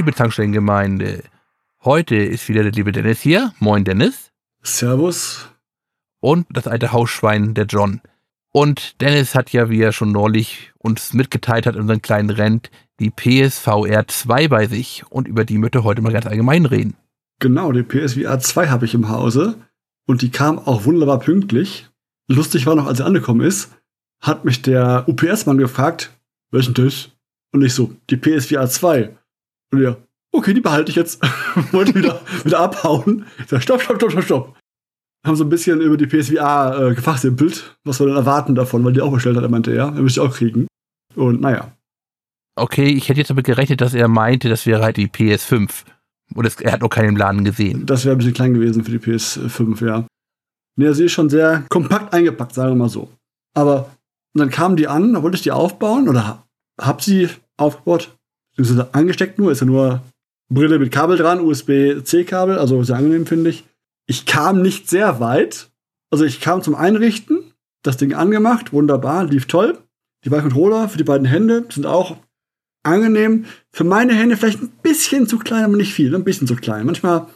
Liebe Tankstellengemeinde. Heute ist wieder der liebe Dennis hier. Moin, Dennis. Servus. Und das alte Hausschwein, der John. Und Dennis hat ja, wie er schon neulich uns mitgeteilt hat in unserem kleinen Rent, die PSVR 2 bei sich. Und über die möchte heute mal ganz allgemein reden. Genau, die PSVR 2 habe ich im Hause. Und die kam auch wunderbar pünktlich. Lustig war noch, als sie angekommen ist, hat mich der UPS-Mann gefragt, welchen Tisch? Und ich so, die PSVR 2. Und er, okay, die behalte ich jetzt. Wollte wieder, wieder abhauen. Ich sag, stopp, stopp, stopp, stopp, stopp. Haben so ein bisschen über die PSVR äh, gefachsimpelt, was wir dann erwarten davon, weil die auch bestellt hat, er meinte er, er müsste auch kriegen. Und naja. Okay, ich hätte jetzt damit gerechnet, dass er meinte, das wäre halt die PS5. Und es, er hat noch keinen im Laden gesehen. Das wäre ein bisschen klein gewesen für die PS5, ja. Nee, sie ist schon sehr kompakt eingepackt, sagen wir mal so. Aber dann kamen die an, da wollte ich die aufbauen oder hab sie aufgebaut, angesteckt nur, ist ja nur Brille mit Kabel dran, USB-C-Kabel, also sehr angenehm, finde ich. Ich kam nicht sehr weit. Also ich kam zum Einrichten, das Ding angemacht, wunderbar, lief toll. Die beiden Controller für die beiden Hände sind auch angenehm. Für meine Hände vielleicht ein bisschen zu klein, aber nicht viel, ein bisschen zu klein. Manchmal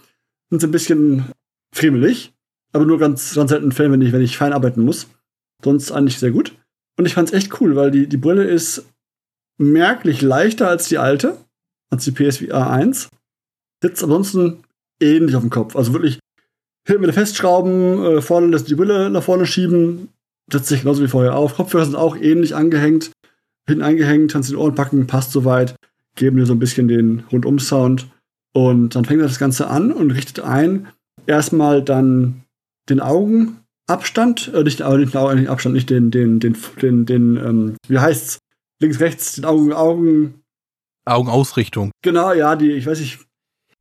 sind sie ein bisschen friemelig, aber nur ganz, ganz selten Fällen, wenn ich, wenn ich fein arbeiten muss. Sonst eigentlich sehr gut. Und ich fand es echt cool, weil die, die Brille ist merklich leichter als die alte, als die PSVR 1. Sitzt ansonsten ähnlich auf dem Kopf. Also wirklich hinten mit Festschrauben, äh, vorne lässt die Brille nach vorne schieben, setzt sich genauso wie vorher auf. Kopfhörer sind auch ähnlich angehängt, hinten eingehängt, kannst die Ohren packen, passt soweit, geben dir so ein bisschen den Rundum-Sound. Und dann fängt das Ganze an und richtet ein. Erstmal dann den Augenabstand, äh, nicht, äh, nicht den Augenabstand, nicht den, den, den, den, den ähm, wie heißt's? Links, rechts, den Augen, Augen. Augenausrichtung. Genau, ja, die, ich weiß nicht.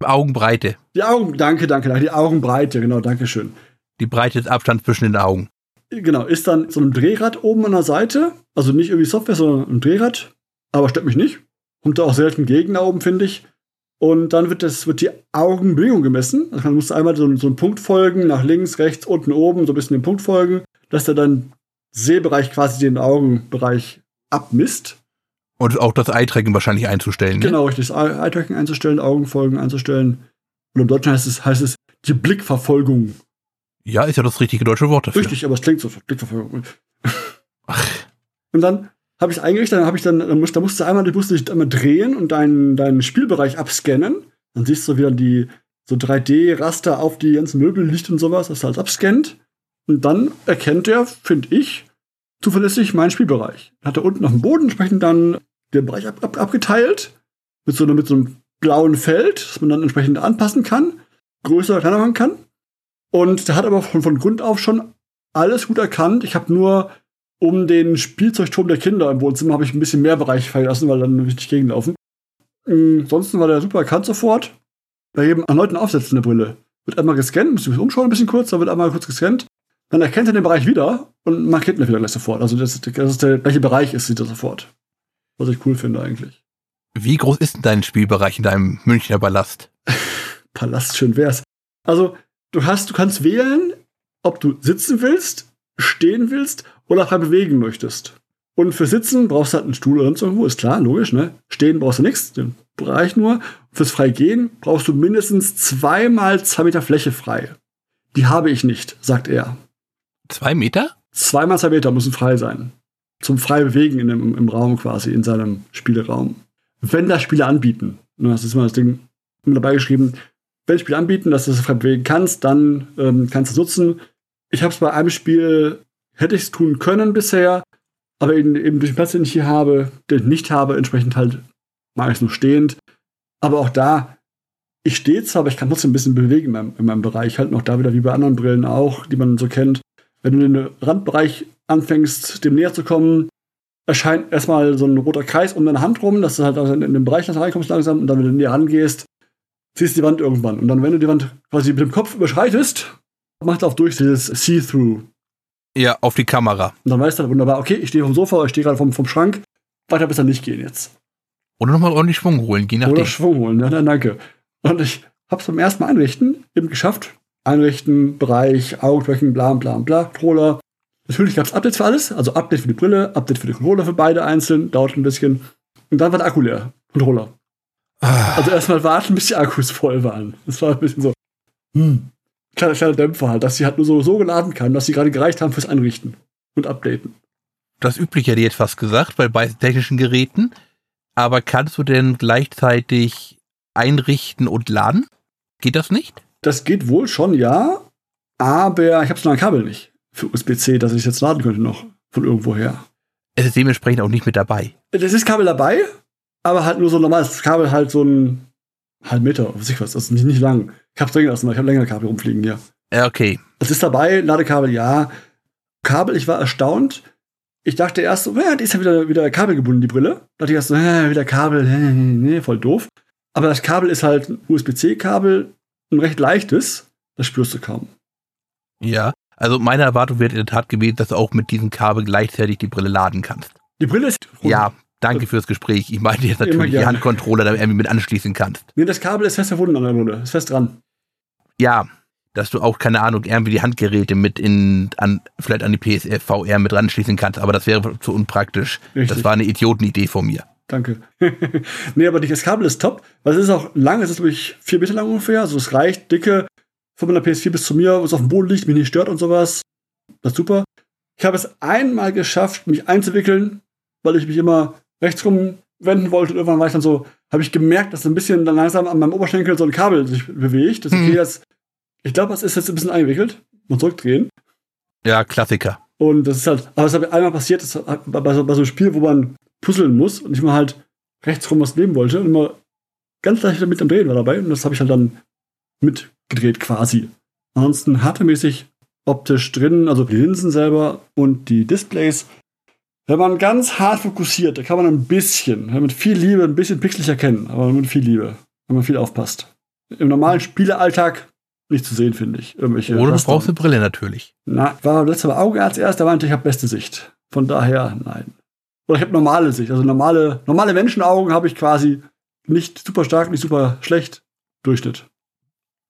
Augenbreite. Die Augen, danke, danke, danke, die Augenbreite, genau, danke schön. Die Breite des Abstands zwischen den Augen. Genau, ist dann so ein Drehrad oben an der Seite, also nicht irgendwie Software, sondern ein Drehrad, aber stört mich nicht. Kommt da auch selten gegen da oben, finde ich. Und dann wird, das, wird die Augenbewegung gemessen. Also man muss einmal so, so einen Punkt folgen, nach links, rechts, unten, oben, so ein bisschen den Punkt folgen, dass der dann Sehbereich quasi den Augenbereich abmisst. Und auch das Eye-Tracking wahrscheinlich einzustellen. Ne? Genau, richtig. Das Eye-Tracking einzustellen, Augenfolgen einzustellen. Und im Deutschen heißt es, heißt es die Blickverfolgung. Ja, ist ja das richtige deutsche Wort dafür. Richtig, aber es klingt so, Blickverfolgung. Ach. Und dann habe ich es eingerichtet, dann habe ich dann, da musst, da musst du einmal, du musst dich einmal drehen und deinen, deinen Spielbereich abscannen. Dann siehst du wieder die so 3D-Raster auf die ganzen Möbel, Licht und sowas, das halt abscannt. Und dann erkennt er, finde ich, zuverlässig meinen Spielbereich. Hat er unten auf dem Boden entsprechend dann den Bereich ab, ab, abgeteilt mit so, mit so einem blauen Feld, das man dann entsprechend anpassen kann, größer oder kleiner machen kann. Und der hat aber von, von Grund auf schon alles gut erkannt. Ich habe nur um den Spielzeugturm der Kinder im Wohnzimmer habe ich ein bisschen mehr Bereich verlassen, weil dann richtig gegenlaufen. Ansonsten war der super erkannt sofort. Bei jedem erneuten Aufsetzen der Brille wird einmal gescannt, muss ich mich umschauen ein bisschen kurz, da wird einmal kurz gescannt dann erkennt er den Bereich wieder und markiert ihn wieder gleich sofort. Also, das, das ist der gleiche Bereich ist, sieht er sofort. Was ich cool finde eigentlich. Wie groß ist denn dein Spielbereich in deinem Münchner Palast? Palast, schön wär's. Also, du hast, du kannst wählen, ob du sitzen willst, stehen willst oder frei bewegen möchtest. Und für Sitzen brauchst du halt einen Stuhl oder sonst irgendwo, ist klar, logisch, ne? Stehen brauchst du nichts, den Bereich nur. Fürs Freigehen brauchst du mindestens zweimal zwei Meter Fläche frei. Die habe ich nicht, sagt er. Zwei Meter? Zweimal zwei Meter müssen frei sein. Zum frei bewegen in dem, im Raum quasi, in seinem Spieleraum. Wenn das Spiele anbieten, das ist immer das Ding immer dabei geschrieben, wenn Spiele anbieten, dass du es frei bewegen kannst, dann ähm, kannst du es nutzen. Ich habe es bei einem Spiel, hätte ich es tun können bisher, aber eben, eben durch den Platz, den ich hier habe, den ich nicht habe, entsprechend halt mache ich es nur stehend. Aber auch da, ich stehe zwar, aber ich kann trotzdem ein bisschen bewegen in meinem, in meinem Bereich, halt noch da wieder wie bei anderen Brillen auch, die man so kennt. Wenn du in den Randbereich anfängst, dem näher zu kommen, erscheint erstmal so ein roter Kreis um deine Hand rum, dass du halt in den Bereich reinkommst langsam und dann, wenn du näher rangehst, siehst du die Wand irgendwann. Und dann, wenn du die Wand quasi mit dem Kopf überschreitest, macht auf durch dieses See-Through. Ja, auf die Kamera. Und dann weißt du halt wunderbar, okay, ich stehe vom Sofa ich stehe gerade vom, vom Schrank, weiter besser nicht gehen jetzt. Oder nochmal ordentlich Schwung holen, je nachdem. Oder Schwung holen, ja, dann danke. Und ich hab's beim ersten Mal einrichten eben geschafft, einrichten, Bereich, Augentracking, bla bla bla, Controller. Natürlich gab es Updates für alles, also Update für die Brille, Update für die Controller für beide einzeln, dauert ein bisschen. Und dann war der Akku leer, Controller. Ah. Also erstmal warten, bis die Akkus voll waren. Das war ein bisschen so, hm, kleiner, kleiner Dämpfer halt, dass sie halt nur so, so geladen kann, dass sie gerade gereicht haben fürs Einrichten und Updaten. Das übliche hätte ich jetzt fast gesagt, bei beiden technischen Geräten. Aber kannst du denn gleichzeitig einrichten und laden? Geht das nicht? Das geht wohl schon, ja. Aber ich habe so ein Kabel nicht für USB-C, dass ich jetzt laden könnte noch von irgendwoher. Es ist dementsprechend auch nicht mit dabei. Das ist Kabel dabei, aber halt nur so ein normales Kabel, halt so ein halb Meter, was ich was, das ist nicht, nicht lang. Ich hab's drin lassen, weil ich habe länger Kabel rumfliegen hier. Ja, okay. Das ist dabei, Ladekabel, ja. Kabel, ich war erstaunt. Ich dachte erst so, ja, die ist ja wieder, wieder Kabel gebunden, die Brille. Da dachte ich erst so, ja, wieder Kabel, nee, voll doof. Aber das Kabel ist halt ein USB-C-Kabel, ein recht leichtes. Das spürst du kaum. Ja, also meine Erwartung wäre in der Tat gewesen, dass du auch mit diesem Kabel gleichzeitig die Brille laden kannst. Die Brille ist. Ja, danke fürs Gespräch. Ich meinte jetzt natürlich die Handcontroller, damit du irgendwie mit anschließen kannst. Nee, das Kabel ist fest verbunden an der Brille. Ist fest dran. Ja, dass du auch, keine Ahnung, irgendwie die Handgeräte mit in, an, vielleicht an die PSVR mit anschließen kannst, aber das wäre zu unpraktisch. Richtig. Das war eine Idiotenidee von mir. Danke. nee, aber das Kabel ist top, weil es ist auch lang, es ist durch vier Meter lang ungefähr, also es reicht dicke von meiner PS4 bis zu mir, wo es auf dem Boden liegt, mich nicht stört und sowas. Das ist super. Ich habe es einmal geschafft, mich einzuwickeln, weil ich mich immer rechts rum wenden wollte und irgendwann war ich dann so, habe ich gemerkt, dass ein bisschen dann langsam an meinem Oberschenkel so ein Kabel sich bewegt. Das okay, mhm. jetzt, ich glaube, das ist jetzt ein bisschen eingewickelt und zurückdrehen. Ja, Klassiker. Und das ist halt, aber es hat einmal passiert, das bei, so, bei so einem Spiel, wo man puzzeln muss und ich mal halt rechts rum was nehmen wollte und immer ganz leicht damit am Drehen war dabei und das habe ich halt dann mitgedreht quasi. Ansonsten hardwaremäßig optisch drin, also die Linsen selber und die Displays. Wenn man ganz hart fokussiert, da kann man ein bisschen, mit viel Liebe, ein bisschen pixelig erkennen, aber mit viel Liebe, wenn man viel aufpasst. Im normalen Spielealltag nicht zu sehen, finde ich. Irgendwelche Oder du brauchst eine Brille natürlich. Na, war letztes Mal Augenarzt erst, da meinte ich, ich habe beste Sicht. Von daher, nein. Oder ich habe normale Sicht. Also normale, normale Menschenaugen habe ich quasi nicht super stark, nicht super schlecht. Durchschnitt.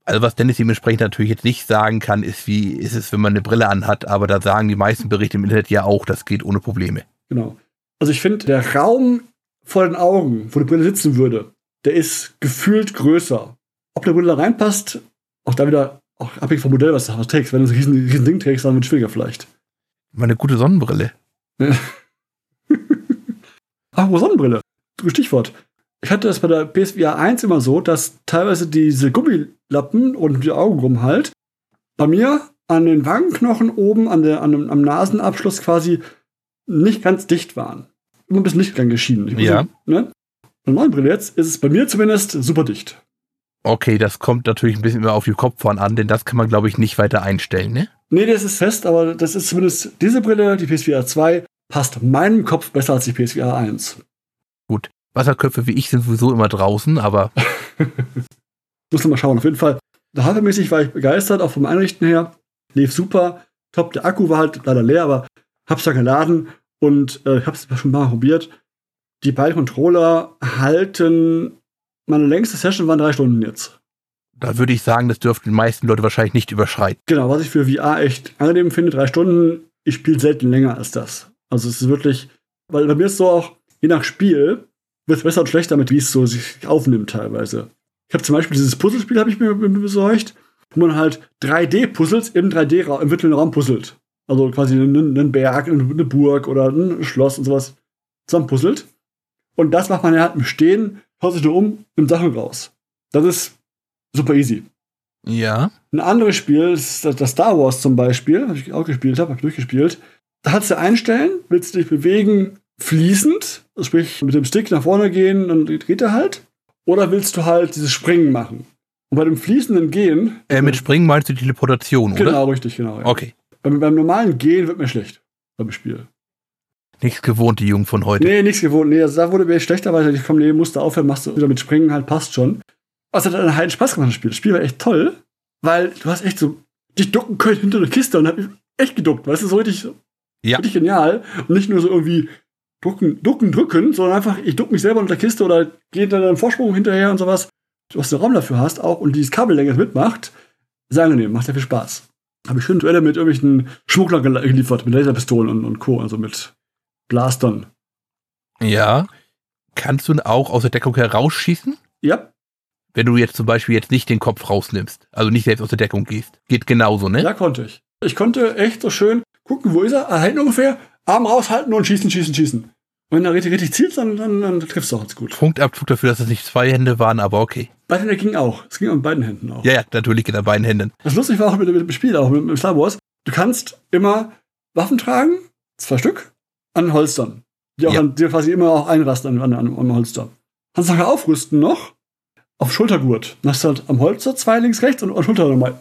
Also was Dennis dementsprechend natürlich jetzt nicht sagen kann, ist, wie ist es, wenn man eine Brille anhat, aber da sagen die meisten Berichte im Internet ja auch, das geht ohne Probleme. Genau. Also ich finde, der Raum vor den Augen, wo die Brille sitzen würde, der ist gefühlt größer. Ob der Brille da reinpasst, auch da wieder auch abhängig vom Modell, was du trägst. Wenn du so ein riesen, riesen Ding trägst, dann wird es schwieriger vielleicht. Meine gute Sonnenbrille. Ach, wo Sonnenbrille? Stichwort. Ich hatte das bei der PSVR 1 immer so, dass teilweise diese Gummilappen und die Augen rum halt bei mir an den Wangenknochen oben an der, an, am Nasenabschluss quasi nicht ganz dicht waren. Immer ein bisschen Licht geschieden. Ja. ne? Bei neuen Brille jetzt ist es bei mir zumindest super dicht. Okay, das kommt natürlich ein bisschen immer auf die Kopfhörer an, denn das kann man, glaube ich, nicht weiter einstellen, ne? Nee, das ist fest, aber das ist zumindest diese Brille, die PSVR 2, passt meinem Kopf besser als die PSVR 1. Gut. Wasserköpfe wie ich sind sowieso immer draußen, aber. Muss mal schauen. Auf jeden Fall, hardwaremäßig war ich begeistert, auch vom Einrichten her. Lief super. Top. Der Akku war halt leider leer, aber hab's da geladen und äh, hab's schon mal probiert. Die beiden Controller halten. Meine längste Session waren drei Stunden jetzt. Da würde ich sagen, das dürften die meisten Leute wahrscheinlich nicht überschreiten. Genau, was ich für VR echt angenehm finde, drei Stunden. Ich spiele selten länger als das. Also es ist wirklich, weil bei mir ist so auch, je nach Spiel, wird es besser und schlechter mit, wie es so sich aufnimmt teilweise. Ich habe zum Beispiel dieses Puzzlespiel, habe ich mir, besorgt, wo man halt 3D-Puzzles im 3D-Raum, im virtuellen Raum puzzelt. Also quasi einen, einen Berg, eine Burg oder ein Schloss und sowas zusammen puzzelt. Und das macht man ja halt im Stehen, haut sich nur um, nimmt Sachen raus. Das ist super easy. Ja. Ein anderes Spiel, das, das Star Wars zum Beispiel, habe ich auch gespielt, habe hab durchgespielt. Da kannst du einstellen, willst du dich bewegen fließend, sprich mit dem Stick nach vorne gehen, dann geht er halt. Oder willst du halt dieses Springen machen? Und bei dem fließenden Gehen. Äh, mit Springen meinst du die Teleportation, genau, oder? Genau, richtig, genau. Ja. Okay. Beim, beim, normalen Gehen wird mir schlecht beim Spiel. Nichts gewohnt, die Jungen von heute. Nee, nichts gewohnt. Nee, also da wurde mir schlechter, weil ich komm, nee, musste aufhören, machst du wieder mit Springen halt, passt schon. Was hat dann halt Spaß gemacht, das Spiel. Das Spiel war echt toll, weil du hast echt so dich ducken können hinter der Kiste und hab mich echt geduckt, weißt du, so richtig, ja. richtig genial. Und nicht nur so irgendwie ducken, ducken, drücken, sondern einfach, ich duck mich selber unter der Kiste oder gehe dann einen Vorsprung hinterher und sowas. Du hast den Raum dafür hast auch und dieses Kabellänge mitmacht, sehr angenehm, macht sehr viel Spaß. Habe ich schön Duelle mit irgendwelchen Schmugglern geliefert, mit Laserpistolen und, und Co., also mit Blastern. Ja. Kannst du auch aus der Deckung herausschießen? Ja. Wenn du jetzt zum Beispiel jetzt nicht den Kopf rausnimmst, also nicht selbst aus der Deckung gehst. Geht genauso, ne? Ja, konnte ich. Ich konnte echt so schön gucken, wo ist er? Er hält ungefähr, Arm raushalten und schießen, schießen, schießen. Und wenn er richtig, richtig zielt, dann, dann, dann triffst du auch ganz gut. Punktabzug dafür, dass es nicht zwei Hände waren, aber okay. Beide Hände ging auch. Es ging an beiden Händen auch. Ja, ja, natürlich geht an beiden Händen. Das lustig war auch mit, mit dem Spiel, auch mit, mit Star Wars. Du kannst immer Waffen tragen, zwei Stück, an Holstern. Die auch Ja. an, die quasi immer auch einrasten an, an, am Holster. Kannst nachher aufrüsten noch auf Schultergurt. Dann hast du halt am Holster zwei links, rechts und an Schulter nochmal.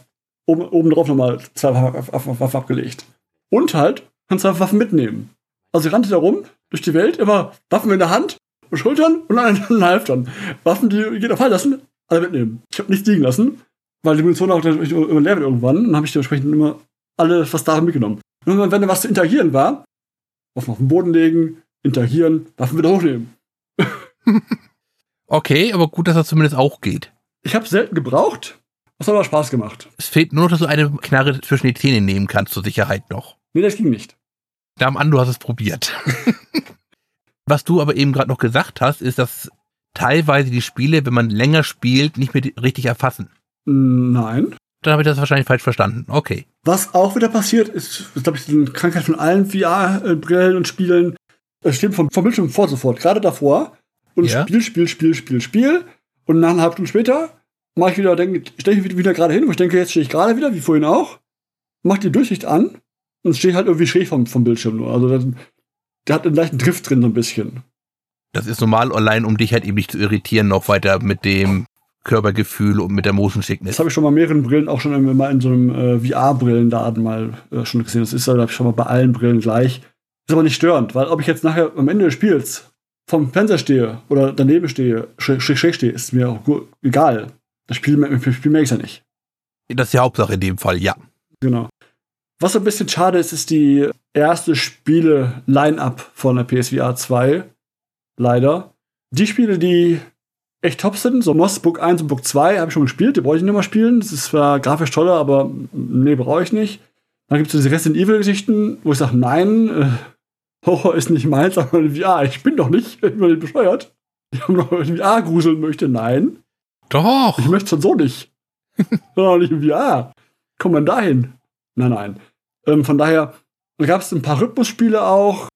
Oben, oben drauf nochmal zwei Waffen abgelegt. Und halt kannst du auch Waffen mitnehmen. Also ich rannte da rum, durch die Welt, immer Waffen in der Hand, und Schultern und an den Halftern. Waffen, die jeder fallen lassen, alle mitnehmen. Ich habe nichts liegen lassen, weil die Munition auch immer leer wird irgendwann. Und dann habe ich dementsprechend immer alle, was darin mitgenommen. Und wenn da was zu interagieren war, Waffen auf den Boden legen, interagieren, Waffen wieder hochnehmen. Okay, aber gut, dass das zumindest auch geht. Ich habe selten gebraucht, das hat aber Spaß gemacht. Es fehlt nur noch, dass du eine Knarre zwischen die Zähne nehmen kannst, zur Sicherheit noch. Nee, das ging nicht. Nahm an, du hast es probiert. Was du aber eben gerade noch gesagt hast, ist, dass teilweise die Spiele, wenn man länger spielt, nicht mehr richtig erfassen. Nein. Dann habe ich das wahrscheinlich falsch verstanden. Okay. Was auch wieder passiert, ist, ist glaube ich, die Krankheit von allen VR-Brillen und Spielen. Es steht vom, vom Bildschirm vor sofort, gerade davor. Und Ja. Spiel, Spiel, Spiel, Spiel, Spiel. Und nach einer halben Stunde später mache ich wieder, denke, stelle ich wieder gerade hin, wo ich denke, jetzt stehe ich gerade wieder, wie vorhin auch. Mach die Durchsicht an und stehe halt irgendwie schräg vom, vom Bildschirm nur. Also das, der hat einen leichten Drift drin, so ein bisschen. Das ist normal allein, um dich halt eben nicht zu irritieren, noch weiter mit dem Körpergefühl und mit der Motion Das Sickness. habe ich schon mal mehreren Brillen, auch schon mal in so einem äh, VR-Brillenladen mal äh, schon gesehen. Das ist halt, ich schon mal bei allen Brillen gleich. Ist aber nicht störend, weil ob ich jetzt nachher am Ende des Spiels vom Fenster stehe oder daneben stehe, schräg, schräg, schräg stehe, ist mir auch gu- egal. Das Spiel, im Spiel merke ich ja nicht. Das ist die Hauptsache in dem Fall, ja. Genau. Was ein bisschen schade ist, ist die erste Spiele-Line-Up von der PSVR 2. Leider. Die Spiele, die echt top sind, so Moss Book 1 und Book 2, habe ich schon gespielt, die brauche ich nicht mehr spielen. Das ist zwar grafisch toller, aber nee, brauche ich nicht. Dann gibt es diese Resident Evil-Geschichten, wo ich sage, nein, äh, Horror ist nicht meins, aber in VR, ich bin doch nicht, ich bin nicht bescheuert. Ich habe noch in VR gruseln möchte, nein. Doch. Ich möchte schon so nicht. Sondern nicht im VR. Kommt man dahin? Nein, nein. Ähm, von daher gab es ein paar Rhythmusspiele auch.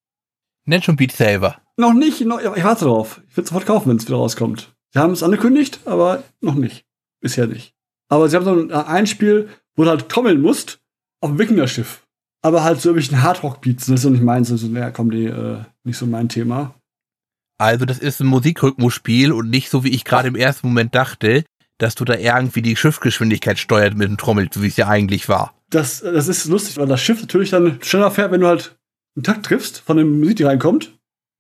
Nenn schon Beat Saber. Noch nicht, noch, ich warte drauf. Ich werde sofort kaufen, wenn es wieder rauskommt. Sie haben es angekündigt, aber noch nicht. Bisher nicht. Aber sie haben so ein, ein Spiel, wo du halt trommeln musst, auf dem Wikingerschiff. Aber halt so irgendwelchen Hardrock-Beats. Das ist so nicht meins. Also, naja, komm, die, äh, nicht so mein Thema. Also das ist ein Musikrhythmusspiel und nicht so, wie ich gerade im ersten Moment dachte, dass du da irgendwie die Schiffsgeschwindigkeit steuert mit dem Trommel, wie es ja eigentlich war. Das, das ist lustig, weil das Schiff natürlich dann schneller fährt, wenn du halt einen Takt triffst von der Musik, die reinkommt.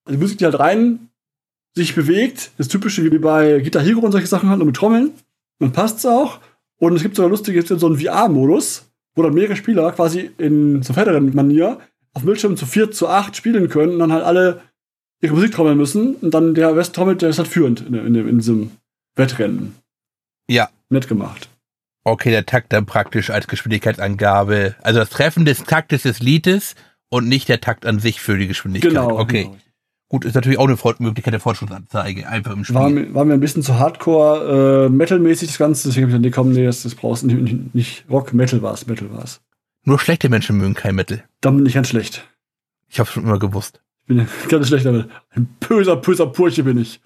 Die Musik, die halt rein sich bewegt. Das typische wie bei Guitar Hero und solche Sachen halt nur mit Trommeln. Dann passt's auch. Und es gibt sogar lustige, es so einen VR-Modus, wo dann mehrere Spieler quasi in so federen Manier auf Bildschirm zu vier, zu acht spielen können und dann halt alle ihre Musik trommeln müssen. Und dann der West trommelt, der ist halt führend in, in, in diesem Wettrennen. Ja. Nett gemacht. Okay, der Takt dann praktisch als Geschwindigkeitsangabe. Also das Treffen des Taktes des Liedes und nicht der Takt an sich für die Geschwindigkeit. Genau. Okay. Genau. Gut, ist natürlich auch eine Möglichkeit der Fortschrittsanzeige, einfach im Spiel. War, mir- war mir ein bisschen zu hardcore äh, Metal-mäßig das Ganze, deswegen habe ich dann, nee, komm, nee, das, das brauchst du nicht, nicht, Rock, Metal war es, Metal war es. Nur schlechte Menschen mögen kein Mittel. Dann bin ich ganz schlecht. Ich habe schon immer gewusst. Ich bin ganz schlechter Mensch. Ein böser, böser Purche bin ich.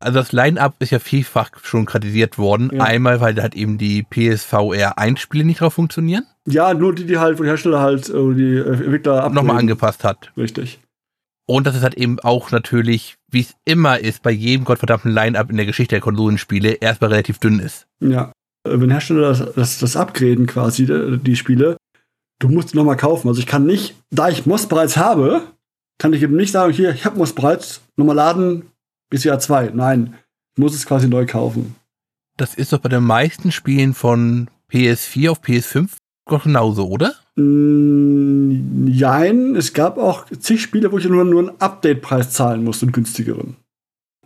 Also das Line-Up ist ja vielfach schon kritisiert worden. Ja. Einmal, weil da halt eben die PSVR 1 Spiele nicht drauf funktionieren. Ja, nur die, die halt, wo die Hersteller halt, äh, die äh, Entwickler Nochmal upgraden. angepasst hat. Richtig. Und das ist halt eben auch natürlich, wie es immer ist, bei jedem gottverdammten Line-Up in der Geschichte der Konsolenspiele, erstmal relativ dünn ist. Ja. Äh, Wenn Hersteller das, das, das upgraden quasi, die, die Spiele, du musst die nochmal kaufen. Also ich kann nicht, da ich Moss bereits habe, kann ich eben nicht sagen, hier, ich habe Moss bereits, nochmal laden bis Jahr 2. Nein, ich muss es quasi neu kaufen. Das ist doch bei den meisten Spielen von PS4 auf PS5 doch genauso, oder? Mm, Jein, es gab auch zig Spiele, wo ich nur, nur einen Update-Preis zahlen musste, einen günstigeren.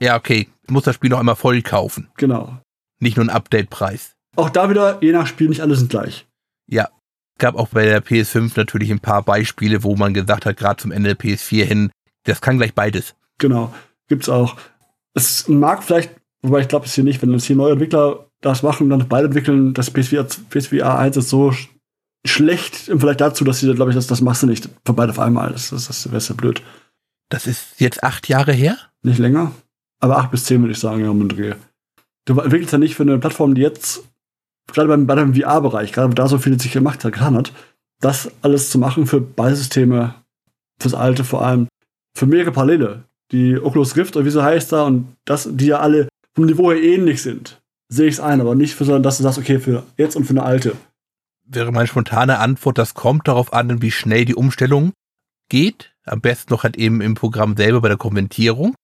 Ja, okay. Du musst das Spiel noch einmal voll kaufen. Genau. Nicht nur einen Update-Preis. Auch da wieder, je nach Spiel, nicht alle sind gleich. Ja. Es gab auch bei der PS5 natürlich ein paar Beispiele, wo man gesagt hat, gerade zum Ende der PS4 hin, das kann gleich beides. Genau. Gibt's auch. Es mag vielleicht Wobei ich glaube es hier nicht, wenn jetzt hier neue Entwickler das machen und dann beide entwickeln, das PSVR, PSVR 1 ist so sch schlecht im Vergleich dazu, dass sie, glaube ich, das, das machst du nicht für beide auf einmal. Das, das, das wäre ja blöd. Das ist jetzt acht Jahre her? Nicht länger. Aber acht bis zehn würde ich sagen, ja, um den Dreh. Du entwickelst ja nicht für eine Plattform, die jetzt, gerade beim, bei dem VR-Bereich, gerade da so viel sich gemacht hat, getan hat, das alles zu machen für beide Systeme, fürs Alte vor allem, für mehrere Parallele. Die Oculus Rift oder wie sie heißt da und das, die ja alle vom Niveau her ähnlich sind, sehe ich es ein, aber nicht für so, dass du sagst, okay, für jetzt und für eine alte wäre meine spontane Antwort, das kommt darauf an, wie schnell die Umstellung geht. Am besten noch halt eben im Programm selber bei der Kommentierung.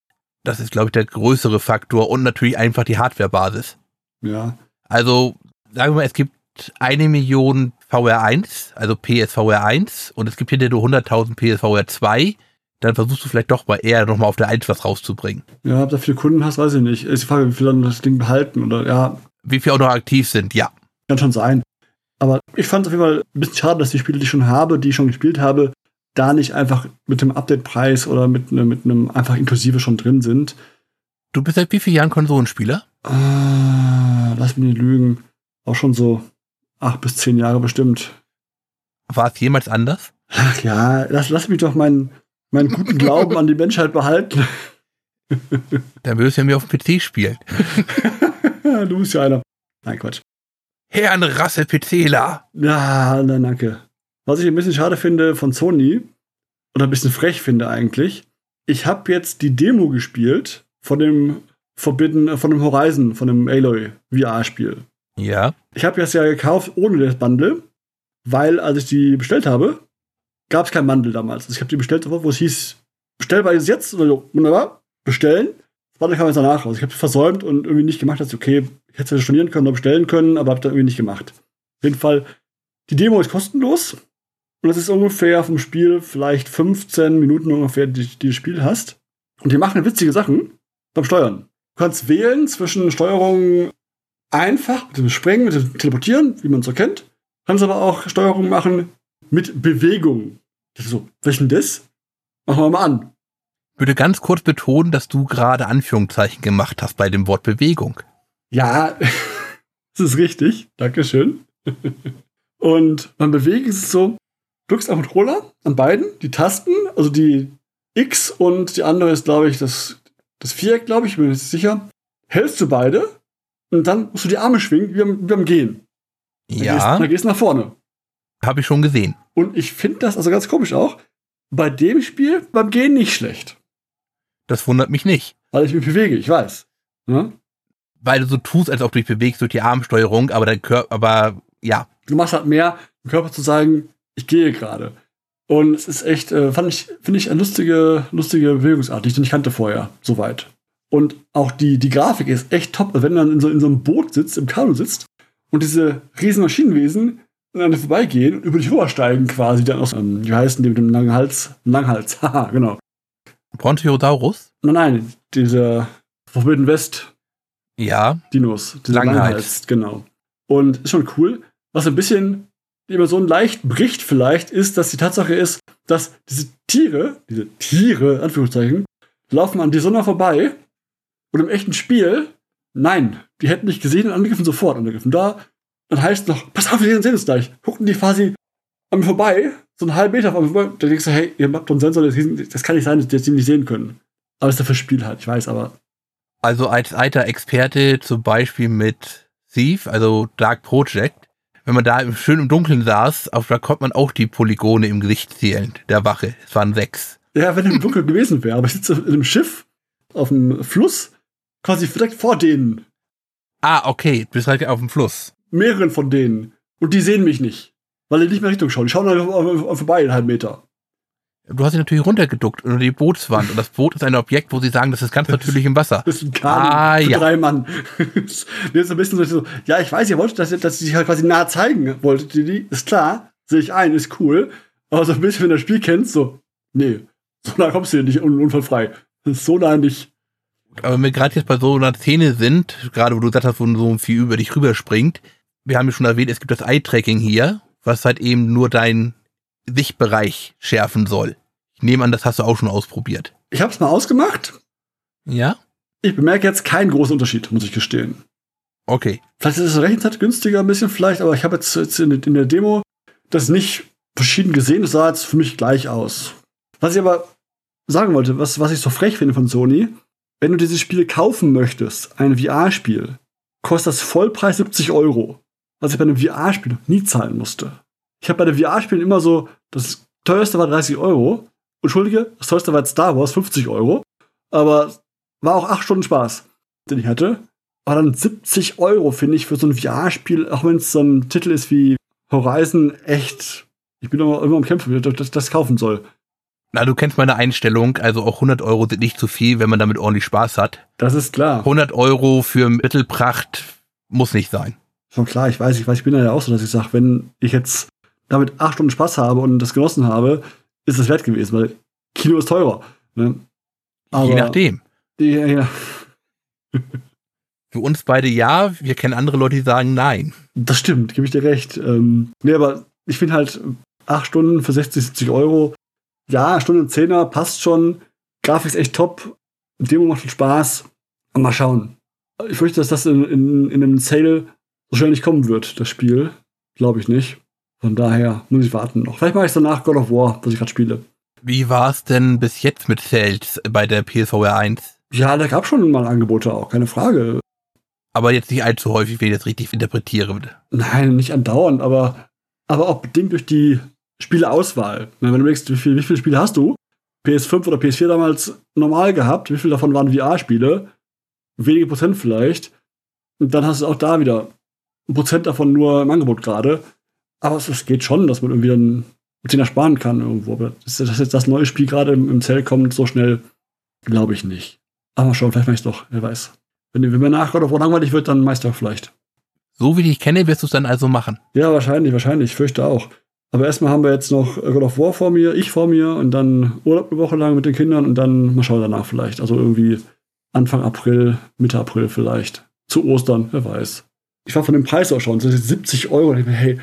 Das ist, glaube ich, der größere Faktor und natürlich einfach die Hardwarebasis. Ja. Also, sagen wir mal, es gibt eine Million VR1, also PSVR 1 und es gibt hinter nur 100.000 PSVR 2, dann versuchst du vielleicht doch mal eher nochmal auf der 1 was rauszubringen. Ja, ob da viele Kunden hast, weiß ich nicht. Ist die Frage, wie viele dann das Ding behalten oder ja. Wie viele auch noch aktiv sind, ja. Kann schon sein. Aber ich fand es auf jeden Fall ein bisschen schade, dass die Spiele, die ich schon habe, die ich schon gespielt habe, da nicht einfach mit dem Update-Preis oder mit, ne, mit einem einfach inklusive schon drin sind. Du bist seit wie vielen Jahren Konsolenspieler? Ah, lass mich nicht lügen. Auch schon so acht bis zehn Jahre bestimmt. War es jemals anders? Ach ja, lass, lass mich doch meinen, meinen guten Glauben an die Menschheit behalten. Dann würdest du ja mir auf dem PC spielen. du bist ja einer. Nein, Quatsch. Herrn Rasse Pizela. Ja, nein, danke. Was ich ein bisschen schade finde von Sony, oder ein bisschen frech finde eigentlich, ich habe jetzt die Demo gespielt von dem Forbidden, von dem Horizon, von dem Aloy VR-Spiel. Ja. Ich habe das ja gekauft ohne das Bundle, weil als ich die bestellt habe, gab es kein Bundle damals. Also ich habe die bestellt, wo es hieß, bestellbar ist jetzt, also wunderbar, bestellen. Bundle kam jetzt danach raus. Ich habe versäumt und irgendwie nicht gemacht, dass okay, ich hätte es stornieren können oder bestellen können, aber habe da irgendwie nicht gemacht. Auf jeden Fall, die Demo ist kostenlos. Und das ist ungefähr vom Spiel vielleicht 15 Minuten ungefähr, die, die du Spiel hast. Und die machen witzige Sachen beim Steuern. Du kannst wählen zwischen Steuerung einfach, mit dem Springen, mit dem Teleportieren, wie man es so kennt. Kannst aber auch Steuerung machen mit Bewegung. Das ist so, welchen das? Machen wir mal an. Ich würde ganz kurz betonen, dass du gerade Anführungszeichen gemacht hast bei dem Wort Bewegung. Ja, das ist richtig. Dankeschön. Und beim Bewegen ist es so, drückst am Controller an beiden die Tasten, also die X und die andere ist, glaube ich, das, das Viereck, glaube ich, bin mir nicht sicher. Hältst du beide und dann musst du die Arme schwingen, wie beim, wie beim Gehen. Dann ja. Gehst, dann gehst du nach vorne. Habe ich schon gesehen. Und ich finde das, also ganz komisch auch, bei dem Spiel beim Gehen nicht schlecht. Das wundert mich nicht. Weil ich mich bewege, ich weiß. Ja? weil du so tust, als ob du dich bewegst durch die Armsteuerung, aber dein Körper, aber ja. Du machst halt mehr, dem Körper zu sagen, ich gehe gerade. Und es ist echt, äh, fand ich, finde ich eine lustige, lustige Bewegungsart, die ich nicht kannte vorher, soweit. Und auch die, die Grafik ist echt top, wenn du dann in so, in so einem Boot sitzt, im Kanu sitzt und diese riesen Maschinenwesen an dir vorbeigehen und über dich rübersteigen quasi, dann aus, ähm, wie heißen die mit dem langen Hals? Langhals, haha, genau. Brontosaurus? Nein, nein, dieser Forbidden West ja. Dinos. Diese Langhals. Genau. Und ist schon cool. Was ein bisschen die Immersion leicht bricht vielleicht, ist, dass die Tatsache ist, dass diese Tiere, diese Tiere, Anführungszeichen, laufen an die Sonne vorbei und im echten Spiel, nein, die hätten nicht gesehen und angegriffen sofort angegriffen. Da, dann heißt noch, pass auf, wir sehen uns gleich. Gucken die quasi an mir vorbei, so einen halben Meter von mir vorbei, da denkst du, hey, ihr habt doch einen Sensor, das kann nicht sein, dass die nicht sehen können. Aber es ist dafür Spiel halt, ich weiß, aber also als alter Experte zum Beispiel mit Thief, also Dark Project, wenn man da schön im Dunkeln saß, auf da konnte man auch die Polygone im Gesicht zählen, der Wache. Es waren sechs. Ja, wenn im Dunkeln gewesen wäre, aber ich sitze in einem Schiff auf dem Fluss, quasi direkt vor denen. Ah, okay, du bist halt auf dem Fluss. Mehreren von denen. Und die sehen mich nicht. Weil die nicht mehr Richtung schauen. Die schauen einfach vorbei, einen halben Meter. Du hast dich natürlich runtergeduckt unter die Bootswand. Und das Boot ist ein Objekt, wo sie sagen, das ist ganz natürlich im Wasser. Das ist ein Kanu ah, für ja. drei Mann. das ist ein bisschen so, ja, ich weiß, ihr wolltet, dass, dass sie sich halt quasi nah zeigen wolltet. Die, die, ist klar, sehe ich ein, ist cool. Aber so ein bisschen, wenn du das Spiel kennst, so, nee, so nah kommst du nicht un unfallfrei. Das ist so nah nicht. Aber wenn wir gerade jetzt bei so einer Szene sind, gerade wo du gesagt hast, wo so viel über dich rüberspringt, wir haben ja schon erwähnt, es gibt das Eye-Tracking hier, was halt eben nur dein Sichtbereich schärfen soll. Ich nehme an, das hast du auch schon ausprobiert. Ich habe es mal ausgemacht. Ja? ich bemerke jetzt keinen großen Unterschied, muss ich gestehen. Okay. Vielleicht ist es Rechenzeit günstiger ein bisschen vielleicht, aber ich habe jetzt, jetzt in, in der Demo das nicht verschieden gesehen. Es sah jetzt für mich gleich aus. Was ich aber sagen wollte, was, was ich so frech finde von Sony, wenn du dieses Spiel kaufen möchtest, ein VR-Spiel, kostet das Vollpreis 70 Euro. Was ich bei einem VR-Spiel nie zahlen musste. Ich habe bei den VR-Spielen immer so, das teuerste war 30 Euro. Entschuldige, das teuerste war Star Wars, 50 Euro. Aber war auch 8 Stunden Spaß, den ich hatte. Aber dann 70 Euro, finde ich, für so ein VR-Spiel, auch wenn es so ein Titel ist wie Horizon, echt. Ich bin immer, immer am Kämpfen, dass ich das kaufen soll. Na, du kennst meine Einstellung, also auch 100 Euro sind nicht zu viel, wenn man damit ordentlich Spaß hat. Das ist klar. 100 Euro für Mittelpracht muss nicht sein. Schon klar, ich weiß, ich weiß, ich bin ja auch so, dass ich sage, wenn ich jetzt damit acht Stunden Spaß habe und das genossen habe, ist es wert gewesen, weil Kino ist teurer. Ne? Aber, Je nachdem. Ja, ja. Für uns beide ja, wir kennen andere Leute, die sagen nein. Das stimmt, gebe ich dir recht. Ähm, nee, aber ich finde halt acht Stunden für 60, 70 Euro, ja, Stunde und Zehner passt schon. Grafik ist echt top. Demo macht schon Spaß. Mal schauen. Ich fürchte, dass das in, in, in einem Sale so schnell nicht kommen wird, das Spiel. Glaube ich nicht. Von daher muss ich warten noch. Vielleicht mache ich es danach God of War, was ich gerade spiele. Wie war es denn bis jetzt mit Sales bei der PSVR 1? Ja, da gab schon mal Angebote auch, keine Frage. Aber jetzt nicht allzu häufig, wenn ich das richtig interpretiere. Nein, nicht andauernd, aber, aber auch bedingt durch die Spieleauswahl. Wenn du überlegst, wie, viel, wie viele Spiele hast du? PS5 oder PS4 damals normal gehabt, wie viele davon waren VR-Spiele? Wenige Prozent vielleicht. Und dann hast du auch da wieder Prozent davon nur im Angebot gerade. Aber es, es, geht schon, dass man irgendwie dann den ersparen kann irgendwo. Aber dass, dass jetzt das neue Spiel gerade im, im Zelt kommt, so schnell, glaube ich nicht. Aber schon, vielleicht mache ich es doch, wer weiß. Wenn, wenn mir nach God of War langweilig wird, dann Meister vielleicht. So wie ich kenne, wirst du es dann also machen. Ja, wahrscheinlich, wahrscheinlich. Ich fürchte auch. Aber erstmal haben wir jetzt noch God of War vor mir, ich vor mir und dann Urlaub eine Woche lang mit den Kindern und dann mal schauen danach vielleicht. Also irgendwie Anfang April, Mitte April vielleicht. Zu Ostern, wer weiß. Ich war von dem Preis auch schon, das ist 70 Euro. Und ich mir, hey,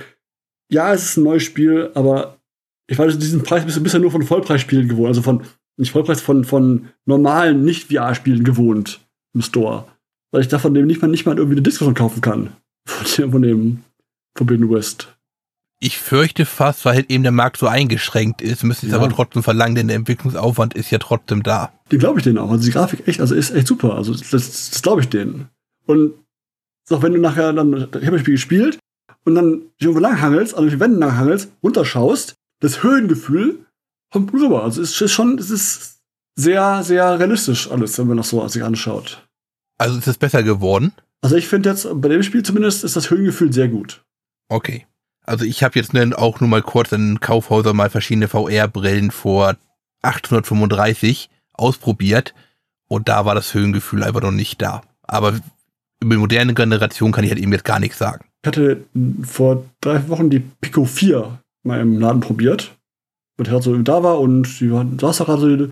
ja, es ist ein neues Spiel, aber ich weiß, diesen Preis bist du bisher nur von Vollpreisspielen gewohnt. Also von, nicht Vollpreis, von, von normalen Nicht-VR-Spielen gewohnt im Store. Weil ich davon dem nicht mal, nicht mal irgendwie eine Diskussion kaufen kann. Von dem, von dem Forbidden West. Ich fürchte fast, weil halt eben der Markt so eingeschränkt ist, müsste ich es ja. aber trotzdem verlangen, denn der Entwicklungsaufwand ist ja trotzdem da. Den glaube ich denen auch. Also die Grafik echt, also ist echt super. Also das, das glaube ich denen. Und auch wenn du nachher dann, ich habe das Spiel gespielt und dann irgendwo langhangelst, also die Wände langhangelst, runterschaust, das Höhengefühl kommt rüber. Also es ist schon, es ist sehr, sehr realistisch alles, wenn man das so sich anschaut. Also ist es besser geworden? Also ich finde jetzt, bei dem Spiel zumindest, ist das Höhengefühl sehr gut. Okay. Also ich habe jetzt auch nur mal kurz in Kaufhäuser mal verschiedene VR-Brillen vor 835 ausprobiert und da war das Höhengefühl einfach noch nicht da. Aber über die moderne Generation kann ich halt eben jetzt gar nichts sagen. Ich hatte vor drei Wochen die Pico 4 mal im Laden probiert, weil er so da war und sie saß da gerade so,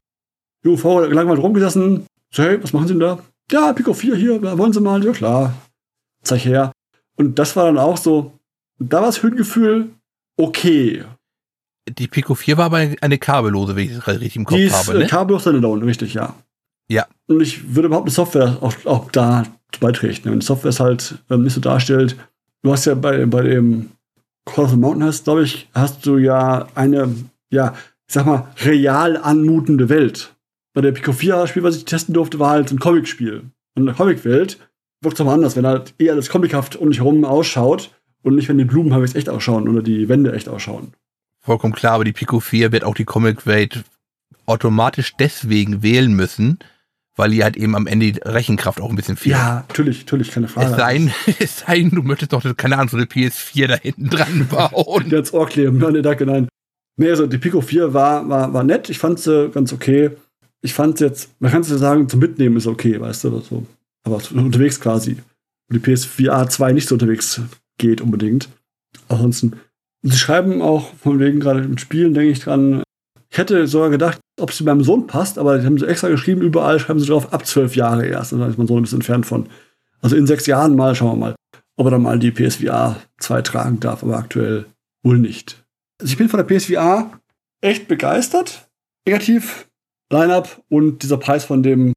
die Frau langweilig rumgesessen. So, hey, was machen Sie denn da? Ja, Pico 4 hier, wollen Sie mal? Ja, klar. Zeig her. Und das war dann auch so, da war das Höhengefühl okay. Die Pico 4 war aber eine kabellose, wenn ich das richtig im Kopf die ist, habe. Ne? Kabellos Standalone, richtig, ja. Ja. Und ich würde überhaupt die Software auch, auch da beiträgt. Ne? Wenn die Software es halt ähm, nicht so darstellt. Du hast ja bei, bei dem Call of the Mountain glaube ich, hast du ja eine, ja, ich sag mal, real anmutende Welt. Bei der Pico 4 Spiel, was ich testen durfte, war halt ein Comic-Spiel. Und in der Comic-Welt wirkt es aber anders, wenn halt eher alles comichaft um dich herum ausschaut und nicht, wenn die Blumen halt echt ausschauen oder die Wände echt ausschauen. Vollkommen klar, aber die Pico 4 wird auch die Comic-Welt automatisch deswegen wählen müssen, weil die halt eben am Ende die Rechenkraft auch ein bisschen fehlt. Ja, natürlich, natürlich, keine Frage. Es sei, es sei denn, du möchtest doch, keine Ahnung, so eine PS4 da hinten dran bauen. Ins Ohr kleben, nein, danke, nein. Nee, also die Pico 4 war, war, war nett, ich fand sie ganz okay. Ich fand sie jetzt, man kann es ja sagen, zum Mitnehmen ist okay, weißt du, so. aber unterwegs quasi. Und die PS4 A2 nicht so unterwegs geht unbedingt. Ansonsten, sie schreiben auch von wegen gerade im Spielen, denke ich dran. Ich hätte sogar gedacht, ob sie beim Sohn passt, aber die haben sie extra geschrieben, überall schreiben sie drauf, ab zwölf Jahre erst. Da ist mein Sohn ein bisschen entfernt von. Also in sechs Jahren mal, schauen wir mal, ob er dann mal die PSVR 2 tragen darf, aber aktuell wohl nicht. Also ich bin von der PSVR echt begeistert. Negativ, Line-Up und dieser Preis von dem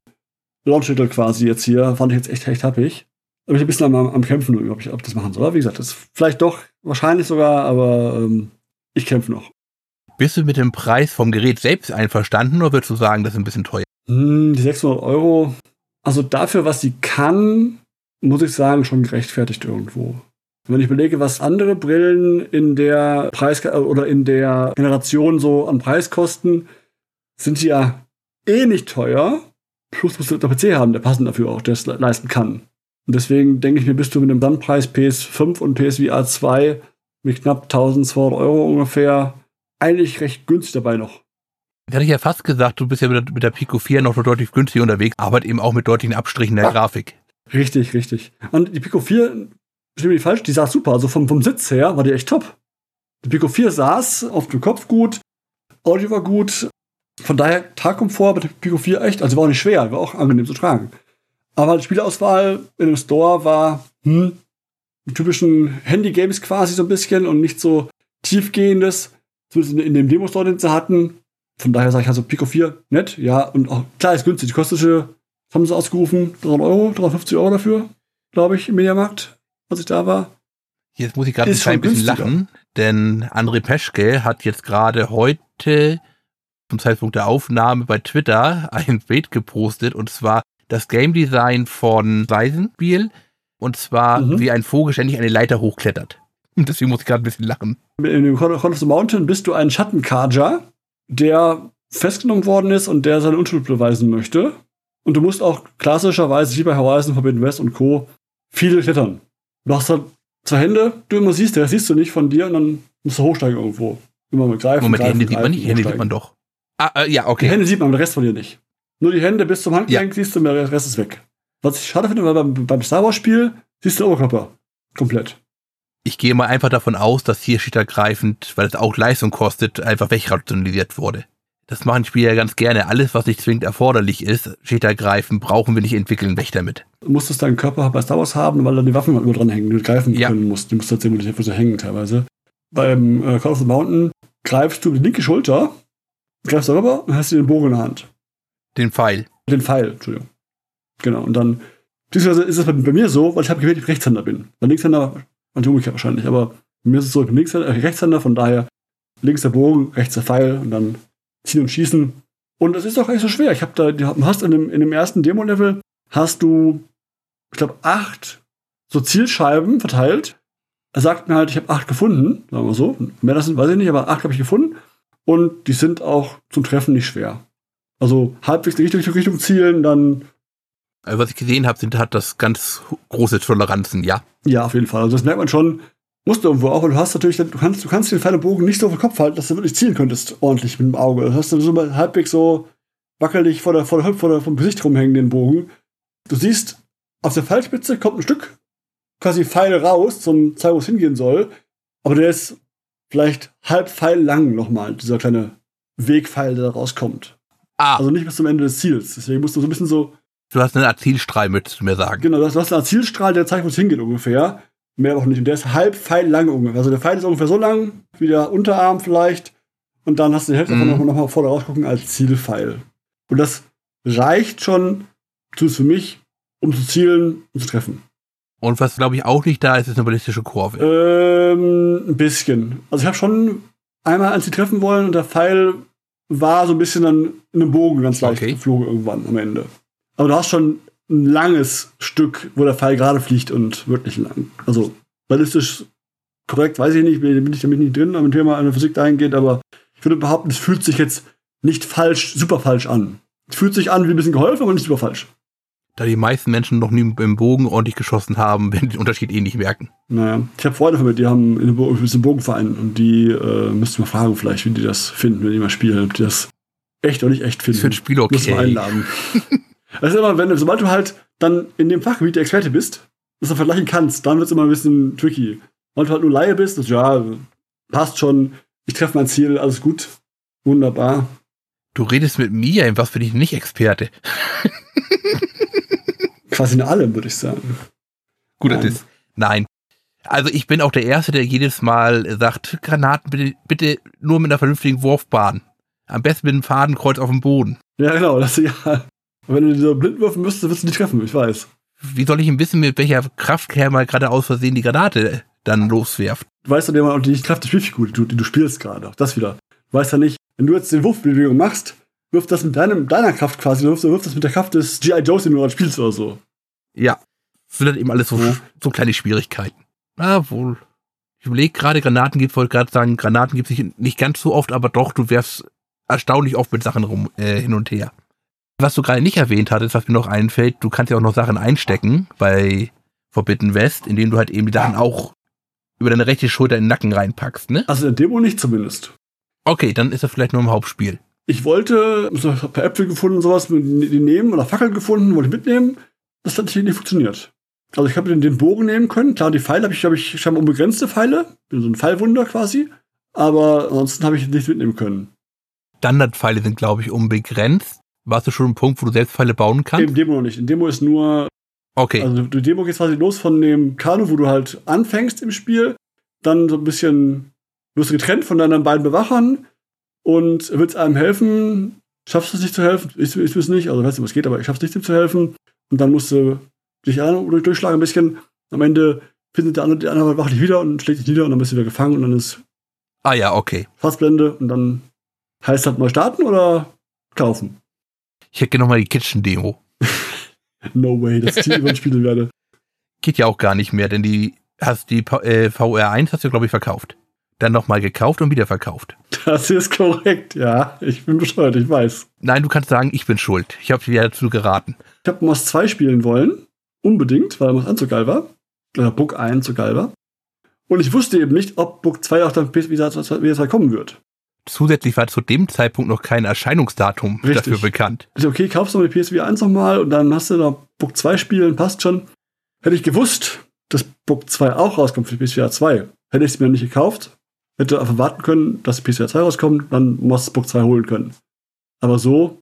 Launch-Titel quasi jetzt hier, fand ich jetzt echt, echt happig. Aber ich bin ein bisschen am, am Kämpfen, ob ich ob das machen soll. Aber wie gesagt, das vielleicht doch, wahrscheinlich sogar, aber ähm, ich kämpfe noch. Bist du mit dem Preis vom Gerät selbst einverstanden oder würdest du sagen, das ist ein bisschen teuer? Hm, die 600 Euro, also dafür, was sie kann, muss ich sagen, schon gerechtfertigt irgendwo. Wenn ich überlege, was andere Brillen in der Preis oder in der Generation so an Preis kosten, sind sie ja eh nicht teuer. Plus musst du der PC haben, der passend dafür auch das leisten kann. Und deswegen denke ich mir, bist du mit dem Bandpreis PS5 und PSVR 2 mit knapp 1200 Euro ungefähr eigentlich recht günstig dabei noch. Jetzt hatte ich ja fast gesagt, du bist ja mit der, mit der Pico 4 noch deutlich günstiger unterwegs, aber eben auch mit deutlichen Abstrichen der Grafik. Richtig, richtig. Und die Pico 4, stimmt nicht falsch, die saß super. Also vom, vom Sitz her war die echt top. Die Pico 4 saß auf dem Kopf gut, Audio war gut. Von daher Tagkomfort mit der Pico 4 echt, also war auch nicht schwer, war auch angenehm zu tragen. Aber die Spielauswahl in dem Store war, hm, typischen Handy-Games quasi so ein bisschen und nicht so tiefgehendes, zumindest in dem Demo-Store, den sie hatten. Von daher sage ich also Pico 4, nett, ja, und auch klar ist günstig. Die kostet haben sie ausgerufen, 300 Euro, 350 Euro dafür, glaube ich, im Mediamarkt, als ich da war. Jetzt muss ich gerade ein klein bisschen lachen, denn André Peschke hat jetzt gerade heute zum Zeitpunkt der Aufnahme bei Twitter ein Bild gepostet und zwar das Game Design von Seisenspiel und zwar mhm. wie ein Vogel ständig eine Leiter hochklettert. Und deswegen muss ich gerade ein bisschen lachen. In dem Call of the Mountain bist du ein Schattenkarger, der festgenommen worden ist und der seine Unschuld beweisen möchte. Und du musst auch klassischerweise, wie bei Horizon Forbidden West und Co., viel klettern. Du hast halt zwei Hände, du immer siehst, der siehst du nicht von dir und dann musst du hochsteigen irgendwo. Immer mit greifen. Moment, greifen, die Hände sieht man nicht, die Hände sieht man doch. Ah, äh, ja, okay. Die Hände sieht man, aber der Rest von dir nicht. Nur die Hände bis zum Handgelenk ja. siehst du, der Rest ist weg. Was ich schade finde, weil beim, beim Star Wars-Spiel siehst du Oberkörper. Komplett. Ich gehe mal einfach davon aus, dass hier steht ergreifend, weil es auch Leistung kostet, einfach wegrationalisiert wurde. Das machen Spieler ganz gerne. Alles, was nicht zwingend erforderlich ist, steht ergreifend, brauchen wir nicht entwickeln, weg damit. Du musstest deinen Körper bei Star Wars haben, weil dann die Waffen über dran hängen, die du greifen ja. können musst. Die musst du tatsächlich so hängen teilweise. Beim äh, Call of the Mountain greifst du die linke Schulter, greifst darüber und hast den Bogen in der Hand. Den Pfeil. Den Pfeil, Entschuldigung. Genau, und dann, beziehungsweise ist es bei, bei, mir so, weil ich habe gewählt, ich Rechtshänder bin. Bei Linkshänder, umgekehrt wahrscheinlich, aber mir ist es so, Linkshänder, äh, Rechtshänder, von daher links der Bogen, rechts der Pfeil und dann ziehen und schießen. Und es ist auch echt so schwer. Ich habe da, du hast in dem, in dem ersten Demo-Level hast du, ich glaube, acht so Zielscheiben verteilt. Er sagt mir halt, ich habe acht gefunden, sagen wir so. Mehr das sind, weiß ich nicht, aber acht habe ich gefunden. Und die sind auch zum Treffen nicht schwer. Also halbwegs in die Richtung, Richtung zielen, dann. Also was ich gesehen habe, sind hat das ganz große Toleranzen, ja. Ja, auf jeden Fall. Also das merkt man schon. Musst du irgendwo auch, weil du hast natürlich, du kannst, du kannst den Pfeil Bogen nicht so auf den Kopf halten, dass du wirklich zielen könntest, ordentlich mit dem Auge. Das hast du so mal halbwegs so wackelig vor der, vor der, vor der, vom Gesicht rumhängen, den Bogen. Du siehst, auf der Pfeilspitze kommt ein Stück quasi Pfeil raus zum Zeig, wo es hingehen soll. Aber der ist vielleicht halb Pfeil lang nochmal, dieser kleine Wegpfeil, der da rauskommt. Ah. Also nicht bis zum Ende des Ziels. Deswegen musst du so ein bisschen so. Du hast einen Azilstrahl, möchtest du mir sagen. Genau, du hast einen Azilstrahl, der zeigt, wo es hingeht ungefähr. Mehr auch nicht. Und der ist halb Pfeil lang ungefähr. Also der Pfeil ist ungefähr so lang, wie der Unterarm vielleicht. Und dann hast du die Hälfte mhm. davon nochmal noch vorne rausgucken als Zielpfeil. Und das reicht schon, zumindest für mich, um zu zielen und zu treffen. Und was glaube ich auch nicht da ist, ist eine ballistische Kurve. Ähm, ein bisschen. Also ich habe schon einmal an sie treffen wollen und der Pfeil war so ein bisschen dann in einem Bogen ganz leicht okay. geflogen irgendwann am Ende. Aber du hast schon ein langes Stück, wo der Pfeil gerade fliegt und wirklich lang. Also ballistisch korrekt, weiß ich nicht, bin ich damit nicht drin, am Thema an der Physik dahin aber ich würde behaupten, es fühlt sich jetzt nicht falsch, super falsch an. Es fühlt sich an wie ein bisschen geholfen, aber nicht super falsch. Da die meisten Menschen noch nie im Bogen ordentlich geschossen haben, werden den Unterschied eh nicht merken. Naja, ich habe Freunde von mir, die haben einen Bogenverein und die äh, müssten mal fragen vielleicht, wie die das finden, wenn die mal spielen, ob die das echt oder nicht echt finden. Für ein Spiel okay. Muss man einladen. Das ist immer, wenn, sobald du halt dann in dem Fachgebiet der Experte bist, das du vergleichen kannst, dann wird es immer ein bisschen tricky. Weil du halt nur Laie bist, das, ja, passt schon, ich treffe mein Ziel, alles gut, wunderbar. Du redest mit mir, was bin ich nicht Experte? Quasi in allem, würde ich sagen. Gut, das ist. Nein. Also ich bin auch der Erste, der jedes Mal sagt, Granaten bitte, bitte nur mit einer vernünftigen Wurfbahn. Am besten mit einem Fadenkreuz auf dem Boden. Ja, genau, das ja. Wenn du diese blind würfen müsstest, wirst du nicht treffen, ich weiß. Wie soll ich denn wissen, mit welcher Kraft Kerl mal gerade aus Versehen die Granate dann loswerft? Du weißt dann immer die Kraft der Spielfigur, die du, die du spielst gerade. Auch das wieder. Du weißt ja nicht, wenn du jetzt den Wurfbewegung machst, wirft das mit deinem, deiner Kraft quasi, du wirfst, du wirfst das mit der Kraft des G.I. Joes, den du gerade spielst oder so. Ja. Das sind dann eben alles so, Ja. so kleine Schwierigkeiten. Na wohl. Ich überlege gerade, Granaten gibt, wollte gerade sagen, Granaten gibt es nicht, nicht ganz so oft, aber doch, du werfst erstaunlich oft mit Sachen rum, äh, hin und her. Was du gerade nicht erwähnt hattest, was mir noch einfällt, du kannst ja auch noch Sachen einstecken bei Forbidden West, indem du halt eben die Sachen auch über deine rechte Schulter in den Nacken reinpackst, ne? Also in der Demo nicht zumindest. Okay, dann ist das vielleicht nur im Hauptspiel. Ich wollte, ich hab ein paar Äpfel gefunden und sowas, die nehmen oder Fackeln gefunden, wollte ich mitnehmen. Das hat natürlich nicht funktioniert. Also ich habe den, den Bogen nehmen können. Klar, die Pfeile habe ich, habe ich scheinbar unbegrenzte Pfeile. Bin so ein Pfeilwunder quasi. Aber ansonsten habe ich nichts mitnehmen können. Standardpfeile sind, glaube ich, unbegrenzt. Warst du schon am Punkt, wo du selbst Pfeile bauen kannst? Demo noch nicht. In Demo ist nur, Okay. also die Demo geht quasi los von dem Kanu, wo du halt anfängst im Spiel. Dann so ein bisschen, wirst du getrennt von deinen beiden Bewachern und willst einem helfen. Schaffst du es nicht zu helfen? Ich, ich weiß nicht, also ich weiß nicht, was geht, aber ich schaff's nicht, ihm zu helfen. Und dann musst du dich an oder durchschlagen ein bisschen. Am Ende findet der andere, der andere Wache dich wieder und schlägt dich nieder und dann bist du wieder gefangen und dann ist ah ja, okay. Fassblende und dann heißt halt mal starten oder kaufen. Ich hätte noch mal die Kitchen-Demo. No way, dass ich die über spielen werde. Geht ja auch gar nicht mehr, denn die hast die äh, VR1 hast du, glaube ich, verkauft. Dann nochmal gekauft und wieder verkauft. Das ist korrekt, ja. Ich bin bescheuert, ich weiß. Nein, du kannst sagen, ich bin schuld. Ich habe dir dazu geraten. Ich habe Moss 2 spielen wollen. Unbedingt, weil Moss 1 so geil war. Oder Book 1 so geil war. Und ich wusste eben nicht, ob Book 2 auch dann wieder, wieder 2 kommen wird. Zusätzlich war zu dem Zeitpunkt noch kein Erscheinungsdatum Richtig. dafür bekannt. Okay, kaufst du mal die PSV 1 nochmal und dann hast du noch Book 2 spielen, passt schon. Hätte ich gewusst, dass Book 2 auch rauskommt für die PSVR 2, hätte ich es mir nicht gekauft. Hätte einfach warten können, dass die PSVR 2 rauskommt, dann Moss Book 2 holen können. Aber so,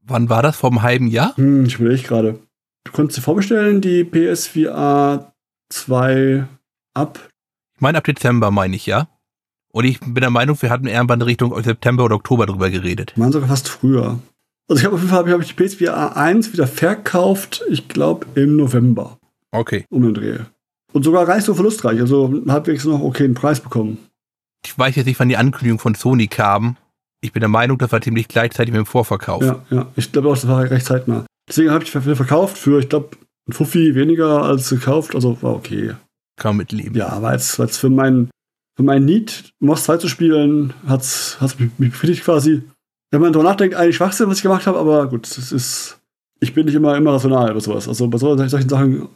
Wann war das? Vor einem halben Jahr? hm, ich überlege gerade. Du konntest dir vorbestellen, die PSVR 2 ab. Ich meine ab Dezember, meine ich, ja. Und ich bin der Meinung, wir hatten irgendwann in Richtung September oder Oktober drüber geredet. Ich meine sogar fast früher. Also ich habe auf jeden Fall hab ich, die PSVR 1 wieder verkauft, ich glaube im November Okay. um den Dreh. Und sogar gar nicht so verlustreich, also halbwegs noch okay einen Preis bekommen. Ich weiß jetzt nicht, wann die Ankündigung von Sony kam. Ich bin der Meinung, das war ziemlich gleichzeitig mit dem Vorverkauf. Ja, ja. Ich glaube auch, das war recht zeitnah. Deswegen habe ich ver- verkauft für, ich glaube, ein Fuffi weniger als gekauft. Also war okay. Kann man mitleben. Ja, aber jetzt, jetzt für mein, für mein Need, Moss 2 zu spielen, hat's, hat's mich befriedigt quasi. Wenn man darüber nachdenkt, eigentlich Schwachsinn, was ich gemacht habe, aber gut, das ist. Ich bin nicht immer, immer rational bei sowas. Also bei so- solchen Sachen,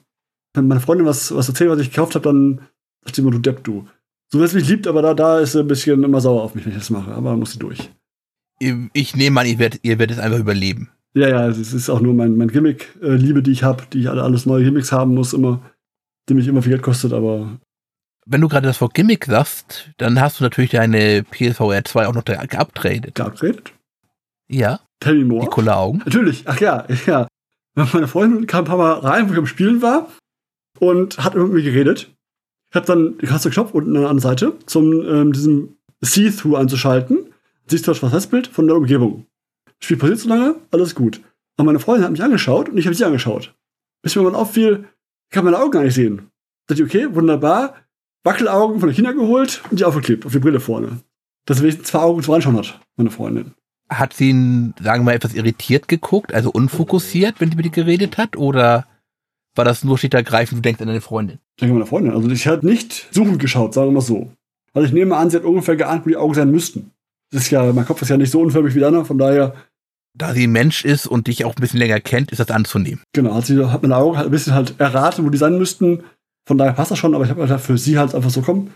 wenn meine Freundin was, was erzählt, was ich gekauft habe, dann sagt sie immer, du Depp, du. So wie es mich liebt, aber da, da ist sie ein bisschen immer sauer auf mich, wenn ich das mache. Aber muss sie durch. Ich nehme an, ihr werdet, ihr werdet es einfach überleben. Ja, ja, es ist auch nur mein, mein Gimmick-Liebe, die ich habe, die ich alle alles neue Gimmicks haben muss, immer, die mich immer viel Geld kostet, aber Wenn du gerade das Wort Gimmick sagst, dann hast du natürlich deine PSVR 2 auch noch geupgradet. geupgradet. Ja, Tell me die more. Kulleraugen. Natürlich, ach ja, ja. Meine Freundin kam ein paar Mal rein, wo ich am Spielen war und hat mit mir geredet. Ich habe dann die Taste Knopf unten an der Seite, zum ähm, diesem See-Through anzuschalten. Siehst du das Festbild von der Umgebung. Spiel passiert so lange, alles gut. Aber meine Freundin hat mich angeschaut und ich habe sie angeschaut. Bis mir mal auffiel, ich kann meine Augen gar nicht sehen. Dachte ich, okay, wunderbar. Wackelaugen von der China geholt und die aufgeklebt, auf die Brille vorne. Dass sie wenigstens zwei Augen zum Anschauen hat, meine Freundin. Hat sie, ihn, sagen wir mal, etwas irritiert geguckt, also unfokussiert, wenn sie mit dir geredet hat? Oder war das nur schlicht ergreifend, du denkst an deine Freundin? Ich denke meine Freundin. Also ich hatte nicht suchend geschaut, sagen wir mal so. Also ich nehme an, sie hat ungefähr geahnt, wo die Augen sein müssten. Das ist ja, mein Kopf ist ja nicht so unförmig wie deiner, von daher, Da sie ein Mensch ist und dich auch ein bisschen länger kennt, ist das anzunehmen. genau, hat sie hat meine Augen halt ein bisschen halt erraten, wo die sein müssten. Von daher passt das schon, aber ich habe halt für sie halt einfach so, komm,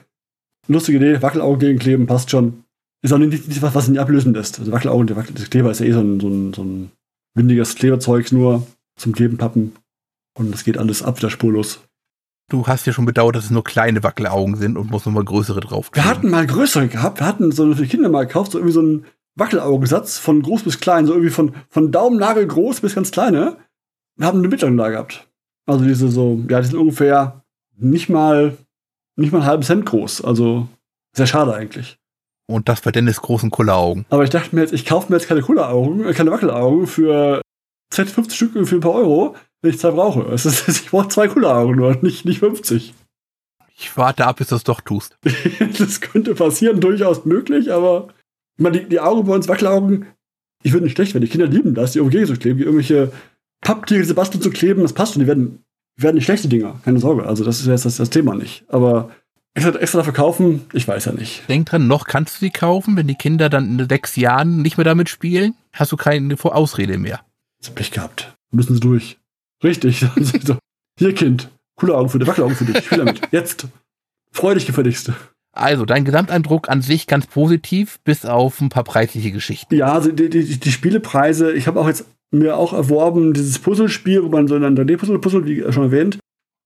lustige Idee, Wackelaugen gegenkleben, passt schon. Ist auch nicht, nicht was, was ihn nicht ablösen lässt. Also Wackelaugen, der Wackel, das Kleber ist ja eh so ein, so ein, so ein windiges Kleberzeug nur zum Gegenpappen. Und das geht alles ab, wieder spurlos. Du hast ja schon bedauert, dass es nur kleine Wackelaugen sind und musst nochmal größere drauf. Wir hatten mal größere gehabt. Wir hatten so für die Kinder mal gekauft, so irgendwie so einen Wackelaugensatz von groß bis klein, so irgendwie von, von Daumennagel groß bis ganz kleine. Wir haben eine mittlere da gehabt. Also diese so, ja, die sind ungefähr nicht mal, nicht mal einen halben Cent groß. Also sehr schade eigentlich. Und das bei Dennis großen Kulleraugen. Aber ich dachte mir jetzt, ich kaufe mir jetzt keine Kulleraugen, äh, keine Wackelaugen für Set 50 Stück für ein paar Euro, wenn ich zwei brauche. Es ist, ich brauche zwei Cola-Augen nur, nicht, nicht 50. Ich warte ab, bis du es doch tust. das könnte passieren, durchaus möglich, aber ich meine, die, die Augen bei uns, Wackelaugen, ich würde nicht schlecht werden. Die Kinder lieben das, die OG zu kleben, die irgendwelche Papptiere, Sebastian zu kleben, das passt und die werden, werden nicht schlechte Dinger, keine Sorge. Also das ist jetzt das, das Thema nicht. Aber extra, extra dafür kaufen, ich weiß ja nicht. Denk dran, noch kannst du sie kaufen, wenn die Kinder dann in sechs Jahren nicht mehr damit spielen, hast du keine Ausrede mehr. Das hab ich gehabt. Müssen sie durch. Richtig. Hier, Kind. Coole Augen für dich, Wackelaugen für dich. Spiel damit. Jetzt. Freu dich gefälligst. Also, dein Gesamteindruck an sich ganz positiv, bis auf ein paar preisliche Geschichten. Ja, also die, die, die Spielepreise, ich habe auch jetzt mir auch erworben, dieses Puzzlespiel, wo man so ein 3D-Puzzle puzzle, wie schon erwähnt.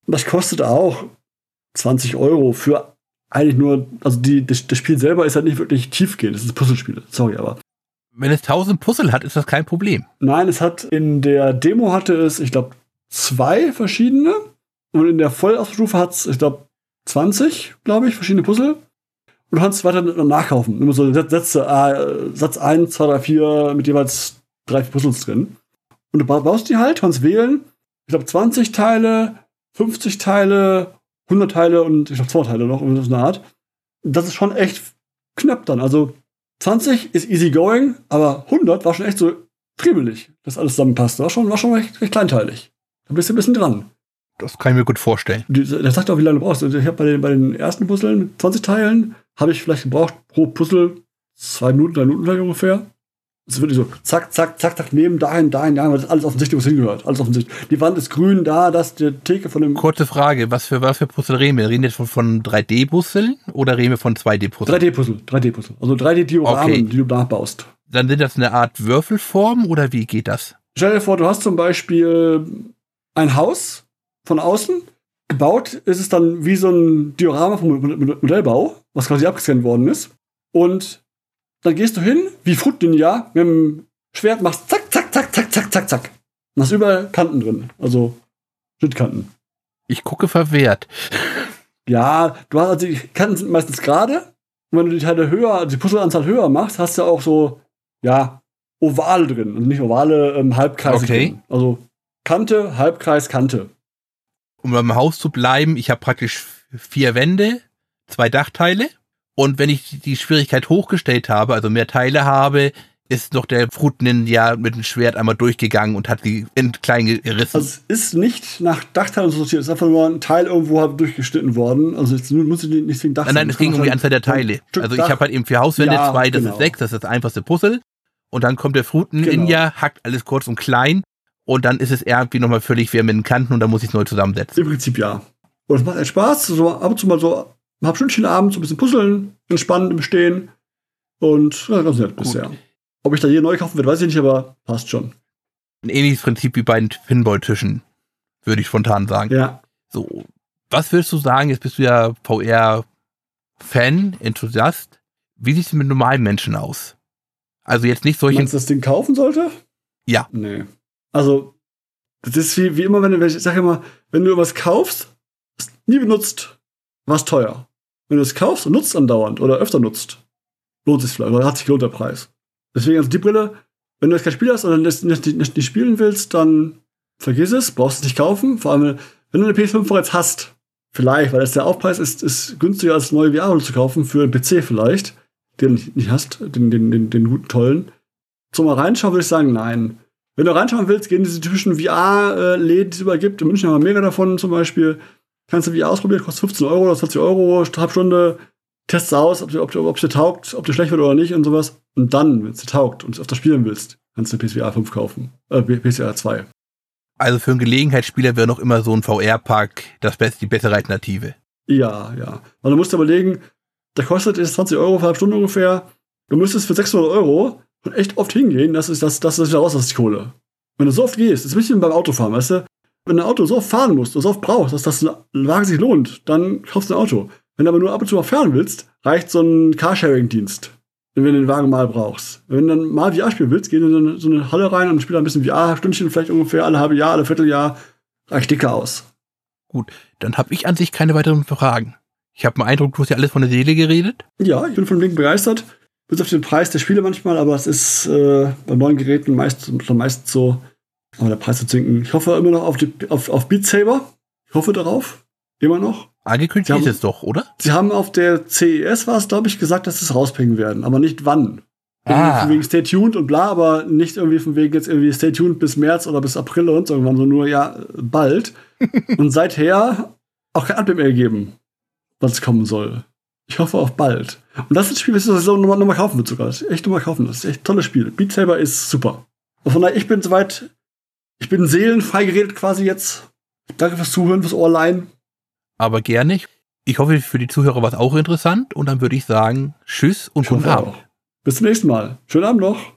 Das kostet auch 20 Euro für eigentlich nur, also die, das, das Spiel selber ist halt nicht wirklich tiefgehend, das ist ein Puzzlespiel, sorry, aber. Wenn es 1000 Puzzle hat, ist das kein Problem. Nein, es hat, in der Demo hatte es, ich glaube, zwei verschiedene und in der Vollausstufe hat es, ich glaube, 20, glaube ich, verschiedene Puzzle. Und du kannst weiter nachkaufen. Immer so Sätze, äh, Satz 1, 2, 3, 4 mit jeweils drei Puzzles drin. Und du baust die halt, kannst wählen. Ich glaube, 20 Teile, 50 Teile, 100 Teile und ich glaube 2 Teile noch, so eine Art. Das ist schon echt knapp dann. Also 20 ist easy going, aber 100 war schon echt so friemelig, dass alles zusammenpasst. War schon, war schon recht, recht kleinteilig. Da bist du ein bisschen dran. Das kann ich mir gut vorstellen. Der sagt auch, wie lange du brauchst. Also ich habe bei den, bei den ersten Puzzlen, 20 Teilen, habe ich vielleicht gebraucht pro Puzzle zwei Minuten, drei Minuten ungefähr. Es wirklich so, zack, zack, zack, zack, neben, dahin, dahin, dahin, weil das alles offensichtlich, wo es hingehört. Alles offensichtlich. Die Wand ist grün, da, das, die Theke von dem. Kurze Frage, was für, was für Puzzle reden wir? Reden wir jetzt von, von 3D-Puzzle oder reden wir von 2D-Puzzle? 3D-Puzzle, 3D-Puzzle. Also 3D-Dioramen, okay. die du nachbaust. Dann sind das eine Art Würfelform oder wie geht das? Stell dir vor, du hast zum Beispiel ein Haus von außen. Gebaut ist es dann wie so ein Diorama vom Modellbau, was quasi abgescannt worden ist. Und dann gehst du hin, wie Fruit Ninja, mit dem Schwert machst zack, zack, zack, zack, zack, zack, zack. Und hast überall Kanten drin. Also Schnittkanten. Ich gucke verwehrt. Ja, du hast also die Kanten sind meistens gerade. Und wenn du die Teile höher, also die Puzzleanzahl höher machst, hast du auch so, ja, Ovale drin. Also nicht ovale ähm, Halbkreise okay. drin. Also Kante, Halbkreis, Kante. Um beim Haus zu bleiben, ich habe praktisch vier Wände, zwei Dachteile und wenn ich die Schwierigkeit hochgestellt habe, also mehr Teile habe, ist noch der Fruit Ninja mit dem Schwert einmal durchgegangen und hat die in klein gerissen. Also es ist nicht nach Dachteilen sortiert, es ist einfach nur ein Teil irgendwo durchgeschnitten worden. Also jetzt muss ich nicht wegen Dach Nein, nein, es ging um die Anzahl der Teile. Also ich habe halt eben vier Hauswände, ja, zwei, das genau. ist sechs, das ist das einfachste Puzzle. Und dann kommt der Fruit Ninja, genau. hackt alles kurz und klein und dann ist es irgendwie nochmal völlig schwer mit den Kanten und dann muss ich es neu zusammensetzen. Im Prinzip ja. Und es macht echt Spaß, so ab und zu mal so ein halb Stündchen abends, so ein bisschen puzzeln, entspannen im Stehen. Und ja, ganz nett bisher. Ob ich da hier neu kaufen werde, weiß ich nicht, aber passt schon. Ein ähnliches Prinzip wie bei den Pinball-Tischen, würde ich spontan sagen. Ja. So, was würdest du sagen? Jetzt bist du ja VR-Fan, Enthusiast. Wie sieht es mit normalen Menschen aus? Also jetzt nicht solche. Meinst du, das Ding kaufen sollte? Ja. Nee. Also, das ist wie, wie immer, wenn du, ich sage immer, wenn du was kaufst, nie benutzt, was teuer. Wenn du es kaufst und nutzt andauernd oder öfter nutzt, lohnt es vielleicht oder hat sich gelohnt der Preis. Deswegen also die Brille, wenn du jetzt kein Spiel hast und nicht, nicht, nicht, nicht spielen willst, dann vergiss es, brauchst es nicht kaufen. Vor allem, wenn du eine PS5 bereits hast, vielleicht, weil das der Aufpreis ist, ist günstiger als neue VR zu kaufen für einen PC vielleicht, den du nicht hast, den, den, den, den guten, tollen. Zum mal reinschauen würde ich sagen, nein. Wenn du reinschauen willst, gehen diese typischen VR-Läden, die es übergibt. In München haben wir mehrere davon zum Beispiel. Kannst du VR ausprobieren, kostet 15 Euro oder 20 Euro, Halbstunde, testest aus, ob, ob, ob, es dir taugt, ob dir schlecht wird oder nicht und sowas. Und dann, wenn es dir taugt und es öfter spielen willst, kannst du PSVR 5 kaufen. Äh, PSVR 2. Also für einen Gelegenheitsspieler wäre noch immer so ein VR-Park das best, die bessere Alternative. Ja, ja. Also du musst überlegen, der kostet jetzt 20 Euro für eine halbe Stunde ungefähr. Du müsstest für 600 Euro und echt oft hingehen, das ist das, das ist wieder raus aus die Kohle. Wenn du so oft gehst, ist ein bisschen beim Autofahren, weißt du? Wenn du ein Auto so oft fahren musst und so oft brauchst, dass das Wagen sich lohnt, dann kaufst du ein Auto. Wenn du aber nur ab und zu mal fahren willst, reicht so ein Carsharing-Dienst, wenn du den Wagen mal brauchst. Wenn du dann mal VR spielen willst, geh in so eine Halle rein und spiel ein bisschen VR, Stündchen vielleicht ungefähr alle halbe Jahr, alle Vierteljahr, reicht dicker aus. Gut, dann habe ich an sich keine weiteren Fragen. Ich habe den Eindruck, du hast ja alles von der Seele geredet. Ja, ich bin von Ding begeistert bis auf den Preis der Spiele manchmal, aber es ist äh, bei neuen Geräten meist, meist so, Aber der Preis wird sinken. Ich hoffe immer noch auf, die, auf, auf Beat Saber. Ich hoffe darauf. Immer noch. Angekündigt Sie haben- ist es doch, oder? Sie haben auf der CES, war es, glaube ich, gesagt, dass sie es rausbringen werden, aber nicht wann. Ah. Von wegen Stay tuned und bla, aber nicht irgendwie von wegen jetzt irgendwie Stay tuned bis März oder bis April und so irgendwann, sondern nur, ja, bald. und seither auch kein Update mehr gegeben, was kommen soll. Ich hoffe auf bald. Und das ist ein Spiel, das ich sowieso nochmal noch mal kaufen wird sogar. Das echt nochmal kaufen. Das ist echt ein tolles Spiel. Beat Saber ist super. Und von daher, ich bin soweit, ich bin seelenfrei geredet quasi jetzt. Danke fürs Zuhören, fürs Ohrlein. Aber gerne. Ich hoffe, für die Zuhörer war es auch interessant. Und dann würde ich sagen, tschüss und Ich guten Abend. auch. Bis zum nächsten Mal. Schönen Abend noch.